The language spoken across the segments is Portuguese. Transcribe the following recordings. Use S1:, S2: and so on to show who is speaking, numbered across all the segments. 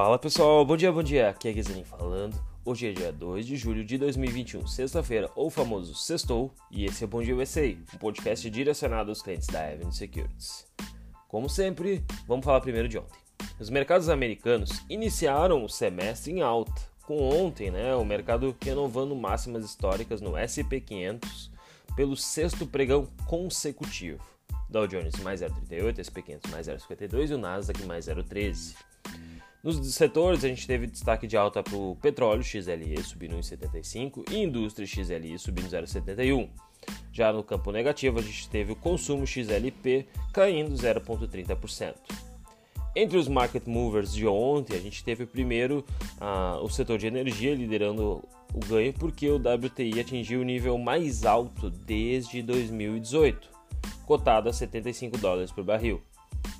S1: Fala pessoal, bom dia, bom dia. Aqui é Guizanin falando. Hoje é dia 2 de julho de 2021, sexta-feira, ou famoso sextou, e esse é o Bom Dia USA, um podcast direcionado aos clientes da Avenue Securities. Como sempre, vamos falar primeiro de ontem. Os mercados americanos iniciaram o semestre em alta, com ontem, né, o mercado renovando máximas históricas no S&P 500 pelo sexto pregão consecutivo. Dow Jones mais 0,38, SP 500 mais 0,52 e o Nasdaq mais 0,13. Nos setores, a gente teve destaque de alta para o petróleo XLE subindo 1,75 e indústria XLI subindo 0,71. Já no campo negativo, a gente teve o consumo XLP caindo 0,30%. Entre os market movers de ontem, a gente teve primeiro uh, o setor de energia liderando o ganho porque o WTI atingiu o nível mais alto desde 2018, cotado a 75 dólares por barril.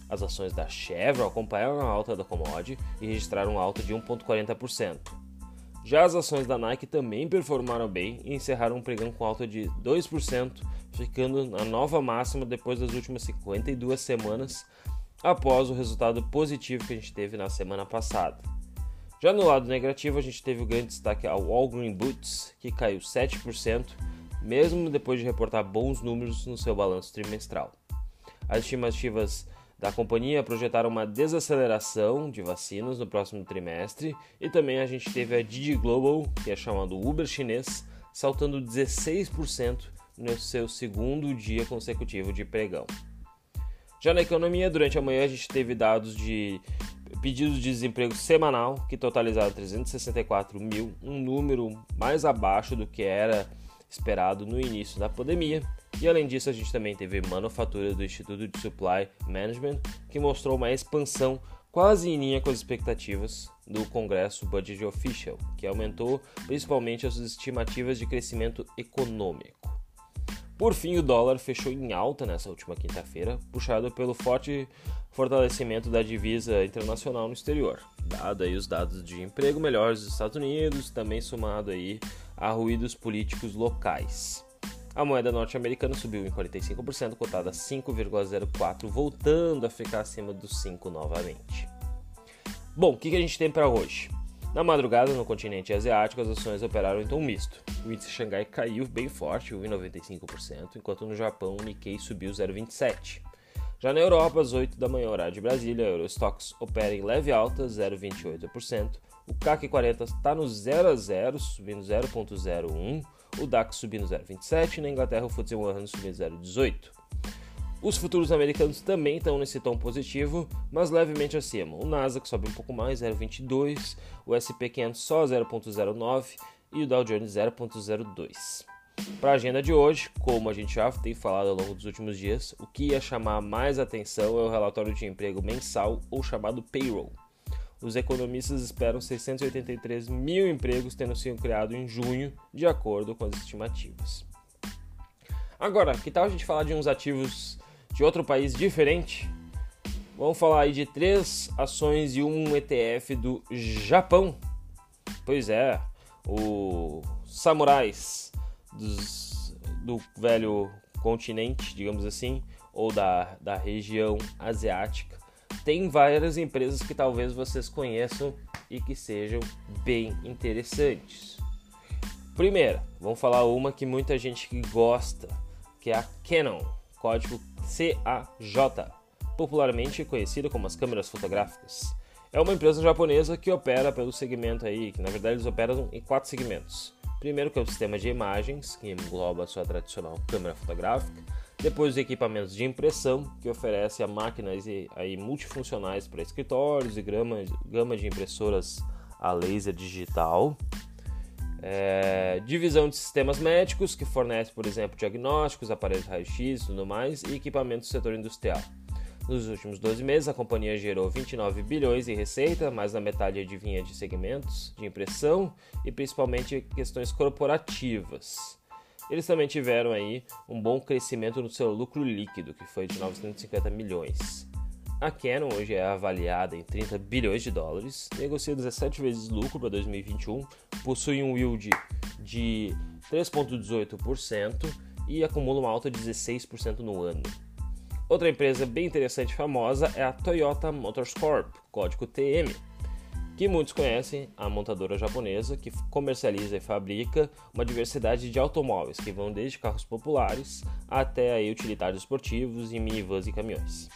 S1: As ações da Chevron acompanharam a alta da commodity e registraram alta de 1,40%. Já as ações da Nike também performaram bem e encerraram um pregão com alta de 2%, ficando na nova máxima depois das últimas 52 semanas, após o resultado positivo que a gente teve na semana passada. Já no lado negativo, a gente teve o grande destaque ao Walgreen Boots, que caiu 7%, mesmo depois de reportar bons números no seu balanço trimestral. As estimativas da companhia projetaram uma desaceleração de vacinas no próximo trimestre e também a gente teve a Didi Global, que é chamado Uber chinês, saltando 16% no seu segundo dia consecutivo de pregão. Já na economia, durante a manhã a gente teve dados de pedidos de desemprego semanal que totalizaram 364 mil, um número mais abaixo do que era esperado no início da pandemia e além disso, a gente também teve manufatura do Instituto de Supply Management, que mostrou uma expansão quase em linha com as expectativas do Congresso Budget Official, que aumentou principalmente as estimativas de crescimento econômico. Por fim, o dólar fechou em alta nessa última quinta-feira, puxado pelo forte fortalecimento da divisa internacional no exterior, dado aí os dados de emprego melhores dos Estados Unidos, também somado aí a ruídos políticos locais. A moeda norte-americana subiu em 45%, cotada a 5,04, voltando a ficar acima dos 5 novamente. Bom, o que, a gente tem para hoje? Na madrugada, no continente asiático, as ações operaram em tom misto. O índice Xangai caiu bem forte, 1,95%, enquanto no Japão o Nikkei subiu 0,27%. Já na Europa, às 8 da manhã, horário de Brasília, a Eurostox opera em leve alta, 0,28%. O CAC 40 está no 0 a 0, subindo 0,01% o DAX subindo 0,27 e na Inglaterra o FTSE 100 subindo 0,18. Os futuros americanos também estão nesse tom positivo, mas levemente acima. O Nasdaq sobe um pouco mais, 0,22, o S&P 500 só 0,09 e o Dow Jones 0,02. Para a agenda de hoje, como a gente já tem falado ao longo dos últimos dias, o que ia chamar mais atenção é o relatório de emprego mensal ou chamado payroll. Os economistas esperam 683 mil empregos tendo sido criados em junho, de acordo com as estimativas. Agora, que tal a gente falar de uns ativos de outro país diferente? Vamos falar aí de três ações e um ETF do Japão. Pois é, o Samurais dos, do velho continente, digamos assim, ou da, da região asiática, tem várias empresas que talvez vocês conheçam e que sejam bem interessantes. Primeira, vamos falar uma que muita gente gosta, que é a Canon, código CAJ, popularmente conhecida como as câmeras fotográficas. É uma empresa japonesa que opera pelo segmento aí, que na verdade eles operam em quatro segmentos. Primeiro que é o sistema de imagens, que engloba a sua tradicional câmera fotográfica. Depois os equipamentos de impressão, que oferece a máquinas aí multifuncionais para escritórios e gama, gama de impressoras a laser digital. É, divisão de sistemas médicos, que fornece, por exemplo, diagnósticos, aparelhos raio-x e tudo mais, e equipamentos do setor industrial. Nos últimos 12 meses, a companhia gerou 29 bilhões em receita, mais da metade adivinha de segmentos de impressão e principalmente questões corporativas. Eles também tiveram aí um bom crescimento no seu lucro líquido, que foi de 950 milhões. A Canon hoje é avaliada em 30 bilhões de dólares, negocia 17 vezes lucro para 2021, possui um yield de 3,18% e acumula uma alta de 16% no ano. Outra empresa bem interessante e famosa é a Toyota Motors Corp, código TM. Que muitos conhecem, a montadora japonesa que comercializa e fabrica uma diversidade de automóveis que vão desde carros populares até aí, utilitários esportivos e minivans e caminhões.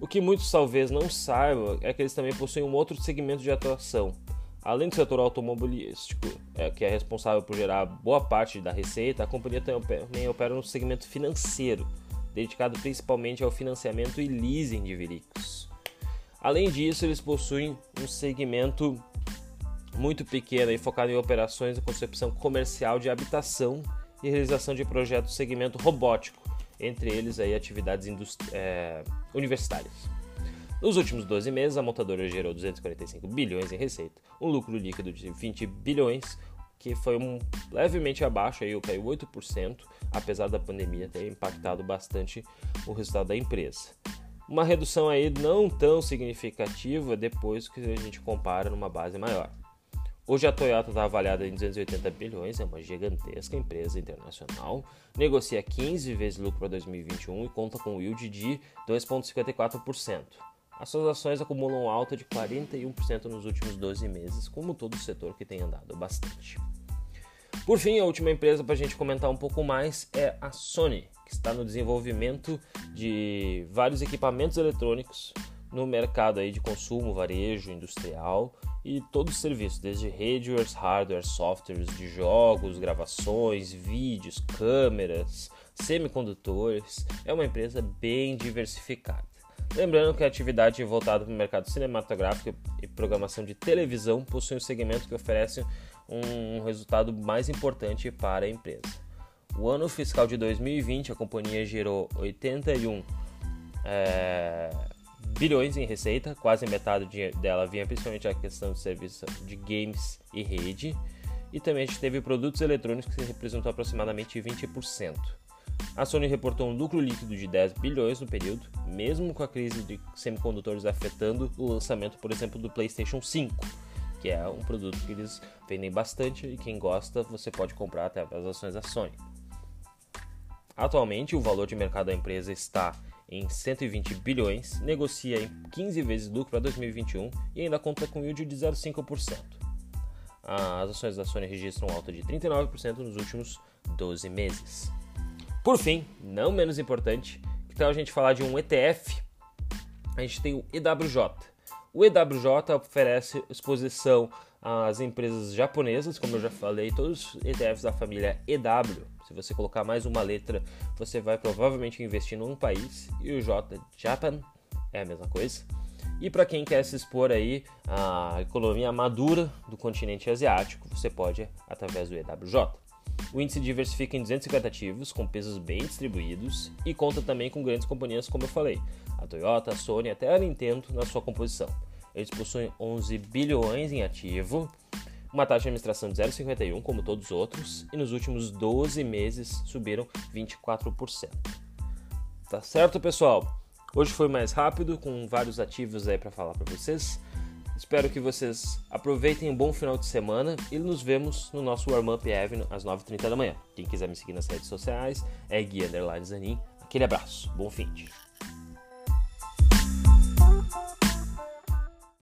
S1: O que muitos talvez não saibam é que eles também possuem um outro segmento de atuação. Além do setor automobilístico, é, que é responsável por gerar boa parte da receita, a companhia também opera, também opera no segmento financeiro, dedicado principalmente ao financiamento e leasing de veículos. Além disso, eles possuem um segmento muito pequeno e focado em operações de concepção comercial de habitação e realização de projetos segmento robótico, entre eles aí atividades é, universitárias. Nos últimos 12 meses, a montadora gerou 245 bilhões em receita, um lucro líquido de 20 bilhões, que foi um, levemente abaixo, aí caiu 8%, apesar da pandemia ter impactado bastante o resultado da empresa. Uma redução aí não tão significativa depois que a gente compara numa base maior. Hoje a Toyota está avaliada em 280 bilhões, é uma gigantesca empresa internacional, negocia 15 vezes lucro para 2021 e conta com yield de 2,54%. As suas ações acumulam alta de 41% nos últimos 12 meses, como todo o setor que tem andado bastante. Por fim, a última empresa para a gente comentar um pouco mais é a Sony, que está no desenvolvimento de vários equipamentos eletrônicos no mercado aí de consumo, varejo, industrial e todos os serviços, desde hardware, hardware, softwares de jogos, gravações, vídeos, câmeras, semicondutores. É uma empresa bem diversificada. Lembrando que a atividade voltada para o mercado cinematográfico e programação de televisão possui um segmento que oferece um resultado mais importante para a empresa. O ano fiscal de 2020, a companhia gerou 81 é, bilhões em receita, quase metade dela vinha principalmente a questão de serviço de games e rede, e também a gente teve produtos eletrônicos que representou aproximadamente 20%. A Sony reportou um lucro líquido de 10 bilhões no período, mesmo com a crise de semicondutores afetando o lançamento, por exemplo, do PlayStation 5 que é um produto que eles vendem bastante e quem gosta você pode comprar até as ações da Sony. Atualmente, o valor de mercado da empresa está em 120 bilhões, negocia em 15 vezes lucro para 2021 e ainda conta com yield de 0,5%. As ações da Sony registram alta de 39% nos últimos 12 meses. Por fim, não menos importante, que tal a gente falar de um ETF? A gente tem o EWJ, o EWJ oferece exposição às empresas japonesas, como eu já falei, todos os ETFs da família EW. Se você colocar mais uma letra, você vai provavelmente investir num país. E o J, Japan, é a mesma coisa. E para quem quer se expor aí à economia madura do continente asiático, você pode através do EWJ. O índice diversifica em 250 ativos, com pesos bem distribuídos, e conta também com grandes companhias, como eu falei, a Toyota, a Sony até a Nintendo na sua composição. Eles possuem 11 bilhões em ativo, uma taxa de administração de 0,51, como todos os outros, e nos últimos 12 meses subiram 24%. Tá certo, pessoal? Hoje foi mais rápido, com vários ativos aí para falar para vocês. Espero que vocês aproveitem um bom final de semana e nos vemos no nosso Warm Up Avenue às 9h30 da manhã. Quem quiser me seguir nas redes sociais é Gui Zanin. Aquele abraço, bom fim de.